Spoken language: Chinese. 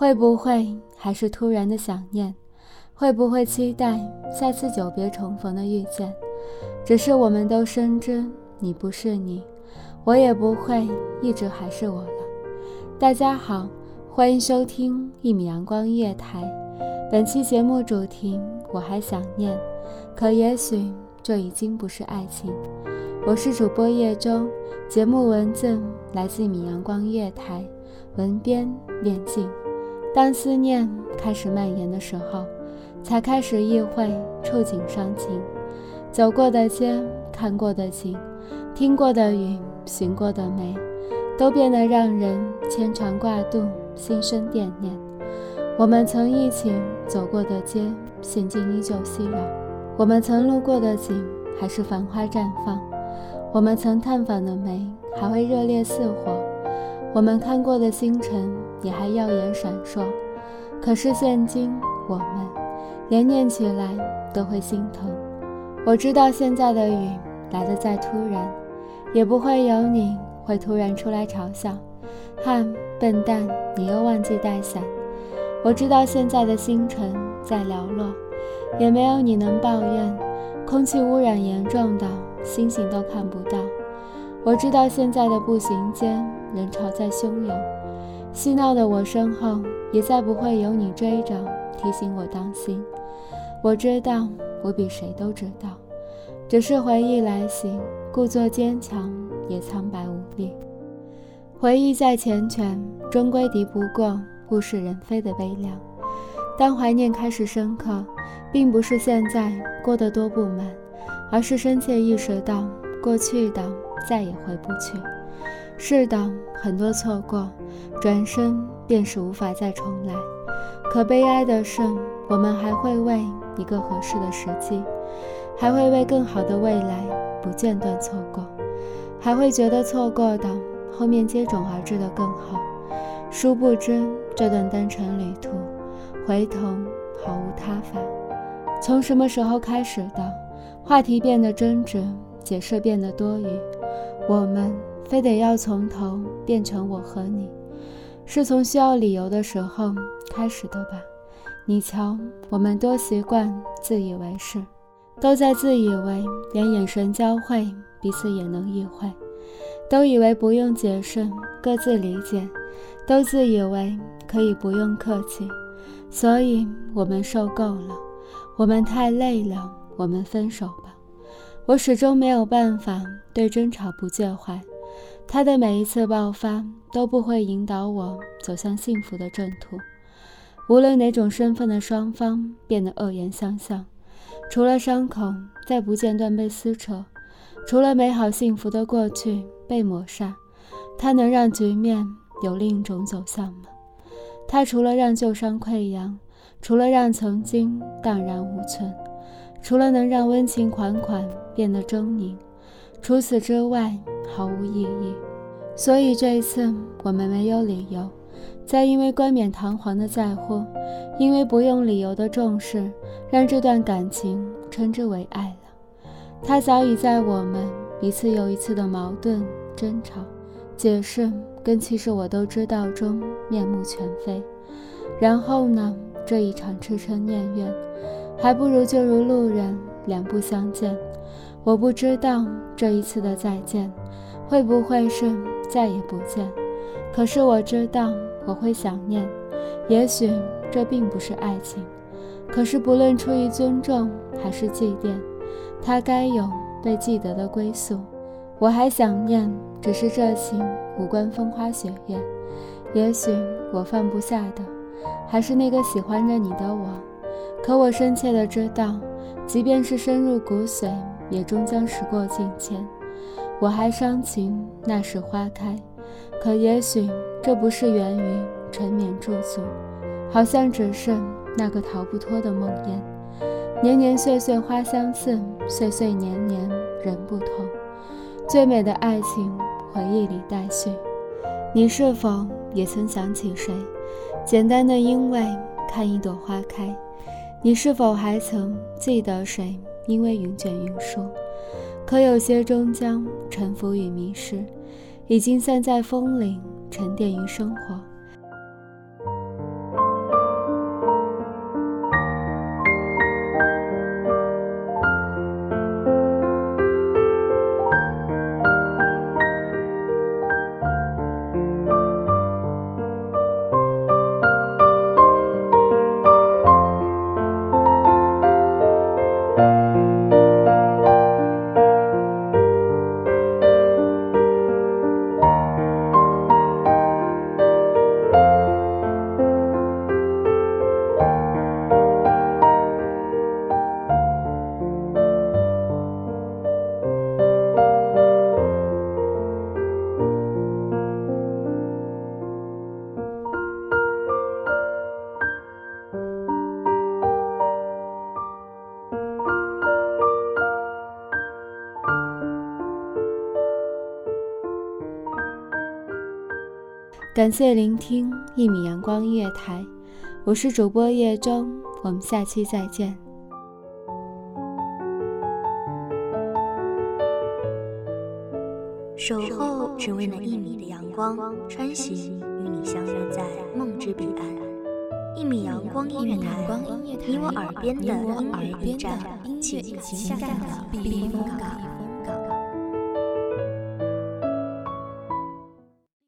会不会还是突然的想念？会不会期待下次久别重逢的遇见？只是我们都深知你不是你，我也不会一直还是我了。大家好，欢迎收听一米阳光夜台。本期节目主题：我还想念，可也许这已经不是爱情。我是主播叶舟，节目文字来自一米阳光夜台，文编念静。当思念开始蔓延的时候，才开始意会触景伤情。走过的街，看过的景，听过的雨，寻过的梅，都变得让人牵肠挂肚，心生惦念。我们曾一起走过的街，心境依旧熙攘；我们曾路过的景，还是繁花绽放；我们曾探访的梅，还会热烈似火；我们看过的星辰。也还耀眼闪烁，可是现今我们连念起来都会心疼。我知道现在的雨来得再突然，也不会有你会突然出来嘲笑，哼，笨蛋，你又忘记带伞。我知道现在的星辰在寥落，也没有你能抱怨，空气污染严重的星星都看不到。我知道现在的步行街人潮在汹涌。嬉闹的我身后，也再不会有你追着提醒我当心。我知道，我比谁都知道，只是回忆来袭，故作坚强也苍白无力。回忆再缱绻，终归敌不过物是人非的悲凉。当怀念开始深刻，并不是现在过得多不满，而是深切意识到过去的再也回不去。是的，很多错过，转身便是无法再重来。可悲哀的是，我们还会为一个合适的时机，还会为更好的未来不间断错过，还会觉得错过的后面接踵而至的更好。殊不知，这段单程旅途，回头毫无他法。从什么时候开始的？话题变得真挚，解释变得多余，我们。非得要从头变成我和你，是从需要理由的时候开始的吧？你瞧，我们多习惯自以为是，都在自以为连眼神交汇，彼此也能意会，都以为不用解释，各自理解，都自以为可以不用客气，所以我们受够了，我们太累了，我们分手吧。我始终没有办法对争吵不介怀。他的每一次爆发都不会引导我走向幸福的正途。无论哪种身份的双方变得恶言相向，除了伤口再不间断被撕扯，除了美好幸福的过去被抹杀，他能让局面有另一种走向吗？他除了让旧伤溃疡，除了让曾经荡然无存，除了能让温情款款变得狰狞。除此之外毫无意义，所以这一次我们没有理由再因为冠冕堂皇的在乎，因为不用理由的重视，让这段感情称之为爱了。他早已在我们一次又一次的矛盾、争吵、解释跟其实我都知道中面目全非。然后呢，这一场痴嗔念怨，还不如就如路人两不相见。我不知道这一次的再见，会不会是再也不见。可是我知道我会想念。也许这并不是爱情，可是不论出于尊重还是祭奠，他该有被记得的归宿。我还想念，只是这情无关风花雪月。也许我放不下的，还是那个喜欢着你的我。可我深切的知道，即便是深入骨髓，也终将时过境迁。我还伤情那时花开，可也许这不是源于沉眠驻足，好像只是那个逃不脱的梦魇。年年岁岁花相似，岁岁年年人不同。最美的爱情，回忆里待续。你是否也曾想起谁？简单的因为看一朵花开。你是否还曾记得谁？因为云卷云舒。可有些终将沉浮与迷失，已经散在风里，沉淀于生活。感谢聆听一米阳光音乐台，我是主播叶中，我们下期再见。守候只为那一米的阳光，穿行与你相约在梦之彼岸。一米阳光音乐台，你我耳边的音乐驿站，情感的避风港。